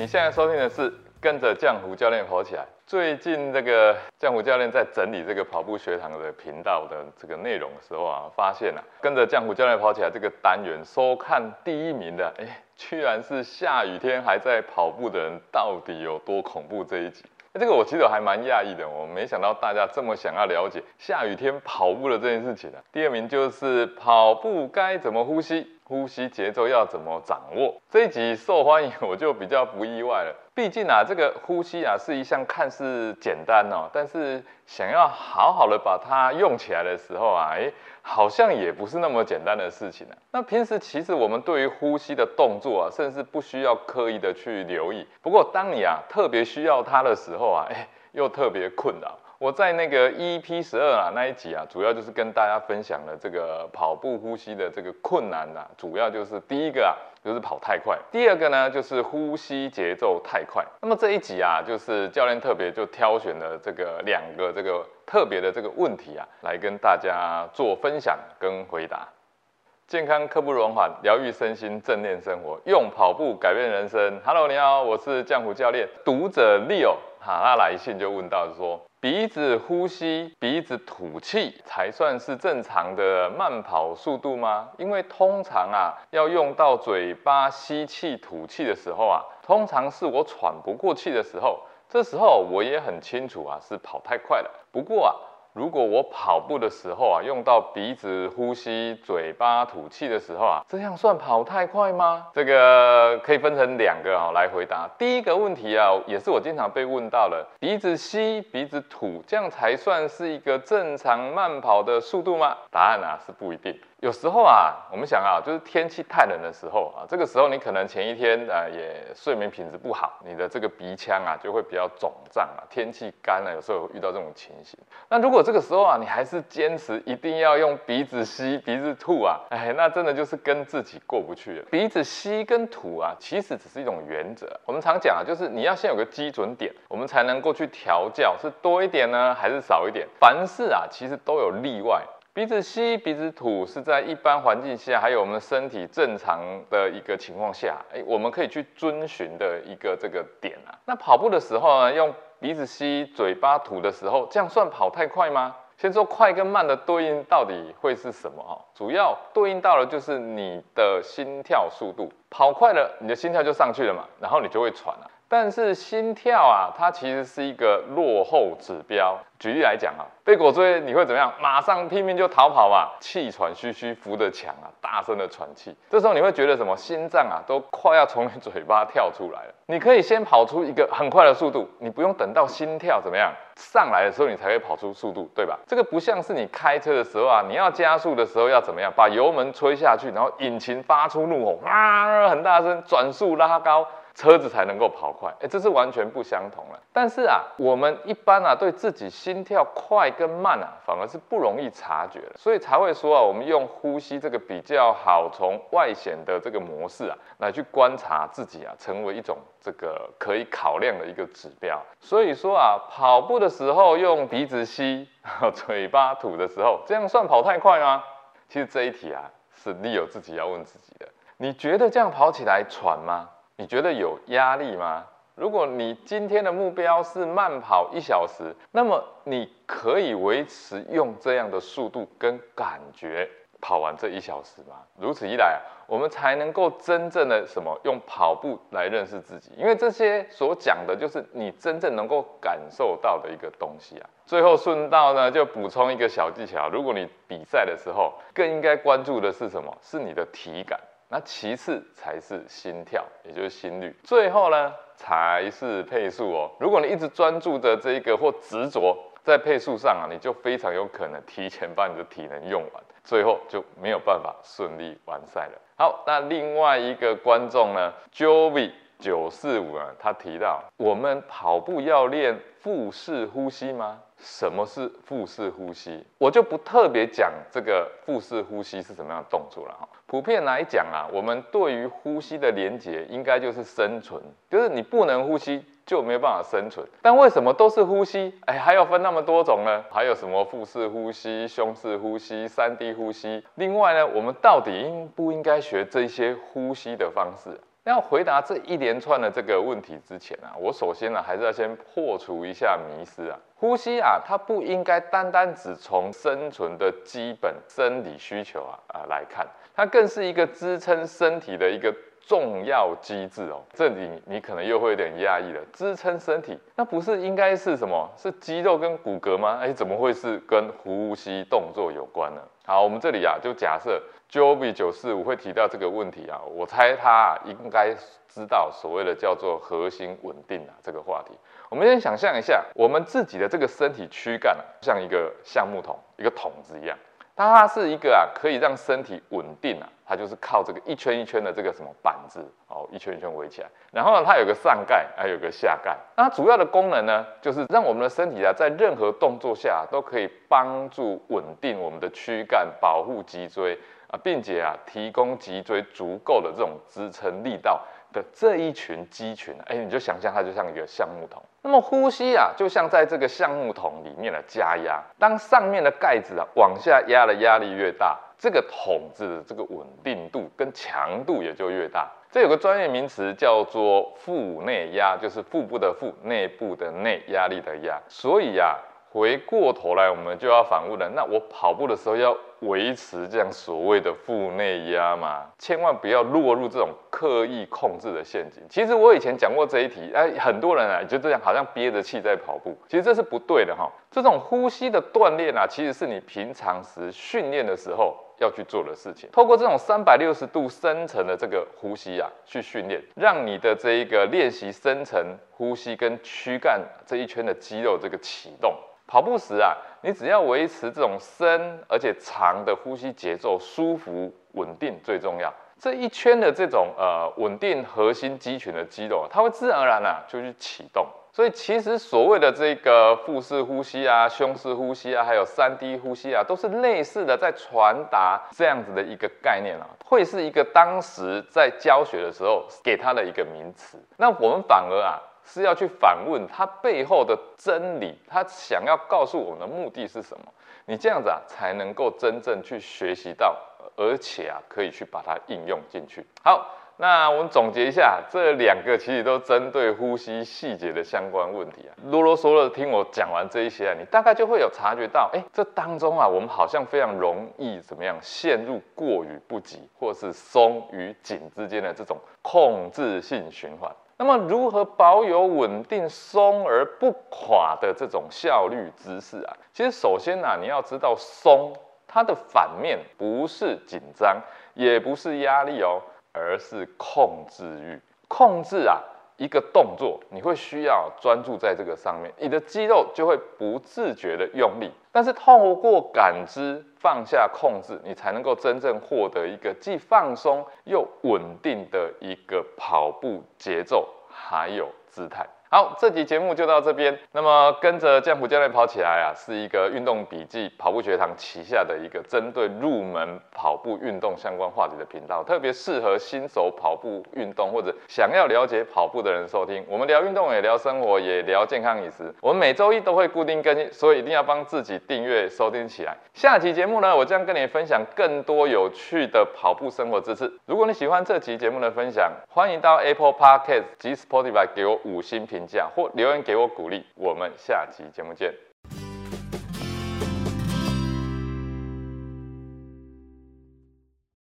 你现在收听的是跟着江湖教练跑起来。最近这个江湖教练在整理这个跑步学堂的频道的这个内容的时候啊，发现啊，跟着江湖教练跑起来这个单元收看第一名的，哎，居然是下雨天还在跑步的人，到底有多恐怖？这一集，这个我其实还蛮讶异的，我没想到大家这么想要了解下雨天跑步的这件事情啊。第二名就是跑步该怎么呼吸。呼吸节奏要怎么掌握？这一集受欢迎，我就比较不意外了。毕竟啊，这个呼吸啊是一项看似简单哦，但是想要好好的把它用起来的时候啊，哎，好像也不是那么简单的事情呢。那平时其实我们对于呼吸的动作啊，甚至不需要刻意的去留意。不过当你啊特别需要它的时候啊，哎，又特别困扰。我在那个 EP 十二啊那一集啊，主要就是跟大家分享了这个跑步呼吸的这个困难呐，主要就是第一个啊，就是跑太快；第二个呢，就是呼吸节奏太快。那么这一集啊，就是教练特别就挑选了这个两个这个特别的这个问题啊，来跟大家做分享跟回答。健康刻不容缓，疗愈身心，正念生活，用跑步改变人生。Hello，你好，我是江湖教练。读者 Leo 哈，他来信就问到说。鼻子呼吸，鼻子吐气才算是正常的慢跑速度吗？因为通常啊，要用到嘴巴吸气吐气的时候啊，通常是我喘不过气的时候，这时候我也很清楚啊，是跑太快了。不过啊。如果我跑步的时候啊，用到鼻子呼吸、嘴巴吐气的时候啊，这样算跑太快吗？这个可以分成两个啊来回答。第一个问题啊，也是我经常被问到的，鼻子吸、鼻子吐，这样才算是一个正常慢跑的速度吗？答案啊是不一定。有时候啊，我们想啊，就是天气太冷的时候啊，这个时候你可能前一天啊也睡眠品质不好，你的这个鼻腔啊就会比较肿胀啊。天气干了，有时候遇到这种情形。那如果这个时候啊，你还是坚持一定要用鼻子吸、鼻子吐啊，哎，那真的就是跟自己过不去了。鼻子吸跟吐啊，其实只是一种原则。我们常讲啊，就是你要先有个基准点，我们才能够去调教，是多一点呢，还是少一点？凡事啊，其实都有例外。鼻子吸，鼻子吐，是在一般环境下，还有我们身体正常的一个情况下，哎，我们可以去遵循的一个这个点啊。那跑步的时候呢，用鼻子吸，嘴巴吐的时候，这样算跑太快吗？先说快跟慢的对应到底会是什么？哈，主要对应到的就是你的心跳速度，跑快了，你的心跳就上去了嘛，然后你就会喘了。但是心跳啊，它其实是一个落后指标。举例来讲啊，被狗追你会怎么样？马上拼命就逃跑嘛，气喘吁吁扶着墙啊，大声的喘气。这时候你会觉得什么？心脏啊都快要从你嘴巴跳出来了。你可以先跑出一个很快的速度，你不用等到心跳怎么样上来的时候，你才会跑出速度，对吧？这个不像是你开车的时候啊，你要加速的时候要怎么样？把油门吹下去，然后引擎发出怒吼，啊，很大声，转速拉高。车子才能够跑快，哎，这是完全不相同了。但是啊，我们一般啊，对自己心跳快跟慢啊，反而是不容易察觉的，所以才会说啊，我们用呼吸这个比较好从外显的这个模式啊，来去观察自己啊，成为一种这个可以考量的一个指标。所以说啊，跑步的时候用鼻子吸，嘴巴吐的时候，这样算跑太快吗？其实这一题啊，是 Leo 自己要问自己的，你觉得这样跑起来喘吗？你觉得有压力吗？如果你今天的目标是慢跑一小时，那么你可以维持用这样的速度跟感觉跑完这一小时吗？如此一来啊，我们才能够真正的什么用跑步来认识自己，因为这些所讲的就是你真正能够感受到的一个东西啊。最后顺道呢，就补充一个小技巧，如果你比赛的时候，更应该关注的是什么？是你的体感。那其次才是心跳，也就是心率，最后呢才是配速哦。如果你一直专注的这一个或执着在配速上啊，你就非常有可能提前把你的体能用完，最后就没有办法顺利完赛了。好，那另外一个观众呢，Joey 九四五啊，他提到我们跑步要练腹式呼吸吗？什么是腹式呼吸？我就不特别讲这个腹式呼吸是什么样的动作了哈。普遍来讲啊，我们对于呼吸的连结，应该就是生存，就是你不能呼吸就没有办法生存。但为什么都是呼吸？哎，还要分那么多种呢？还有什么腹式呼吸、胸式呼吸、三 D 呼吸？另外呢，我们到底应不应该学这些呼吸的方式？那要回答这一连串的这个问题之前啊，我首先呢还是要先破除一下迷思啊。呼吸啊，它不应该单单只从生存的基本生理需求啊啊来看，它更是一个支撑身体的一个。重要机制哦，这里你可能又会有点压抑了。支撑身体，那不是应该是什么？是肌肉跟骨骼吗？哎，怎么会是跟呼吸动作有关呢？好，我们这里啊，就假设 Joby 九四五会提到这个问题啊，我猜他应该知道所谓的叫做核心稳定啊这个话题。我们先想象一下，我们自己的这个身体躯干啊，像一个橡木桶，一个桶子一样。它是一个啊，可以让身体稳定啊，它就是靠这个一圈一圈的这个什么板子哦，一圈一圈围起来。然后呢，它有个上盖，还有个下盖。那主要的功能呢，就是让我们的身体啊，在任何动作下都可以帮助稳定我们的躯干，保护脊椎啊，并且啊，提供脊椎足够的这种支撑力道。的这一群肌群，哎，你就想象它就像一个橡木桶。那么呼吸啊，就像在这个橡木桶里面的加压。当上面的盖子啊往下压的压力越大，这个桶子的这个稳定度跟强度也就越大。这有个专业名词叫做腹内压，就是腹部的腹，内部的内，压力的压。所以呀。回过头来，我们就要反问了。那我跑步的时候要维持这样所谓的腹内压嘛？千万不要落入这种刻意控制的陷阱。其实我以前讲过这一题，哎，很多人啊就这样好像憋着气在跑步，其实这是不对的哈。这种呼吸的锻炼啊，其实是你平常时训练的时候要去做的事情。透过这种三百六十度深层的这个呼吸啊，去训练，让你的这一个练习深层呼吸跟躯干这一圈的肌肉这个启动。跑步时啊，你只要维持这种深而且长的呼吸节奏，舒服稳定最重要。这一圈的这种呃稳定核心肌群的肌肉，它会自然而然啊就去启动。所以其实所谓的这个腹式呼吸啊、胸式呼吸啊，还有三 D 呼吸啊，都是类似的在传达这样子的一个概念啊，会是一个当时在教学的时候给他的一个名词。那我们反而啊。是要去反问他背后的真理，他想要告诉我们的目的是什么？你这样子啊，才能够真正去学习到，而且啊，可以去把它应用进去。好，那我们总结一下，这两个其实都针对呼吸细节的相关问题啊。啰啰嗦嗦的听我讲完这一些啊，你大概就会有察觉到，哎，这当中啊，我们好像非常容易怎么样陷入过于不及，或是松与紧之间的这种控制性循环。那么，如何保有稳定、松而不垮的这种效率姿势啊？其实，首先呢，你要知道，松它的反面不是紧张，也不是压力哦，而是控制欲。控制啊。一个动作，你会需要专注在这个上面，你的肌肉就会不自觉的用力。但是透过感知放下控制，你才能够真正获得一个既放松又稳定的一个跑步节奏，还有姿态。好，这集节目就到这边。那么跟着江湖教练跑起来啊，是一个运动笔记跑步学堂旗下的一个针对入门跑步运动相关话题的频道，特别适合新手跑步运动或者想要了解跑步的人收听。我们聊运动，也聊生活，也聊健康饮食。我们每周一都会固定更新，所以一定要帮自己订阅收听起来。下期节目呢，我将跟你分享更多有趣的跑步生活知识。如果你喜欢这期节目的分享，欢迎到 Apple Podcast 及 Spotify 给我五星评。评价或留言给我鼓励，我们下期节目见。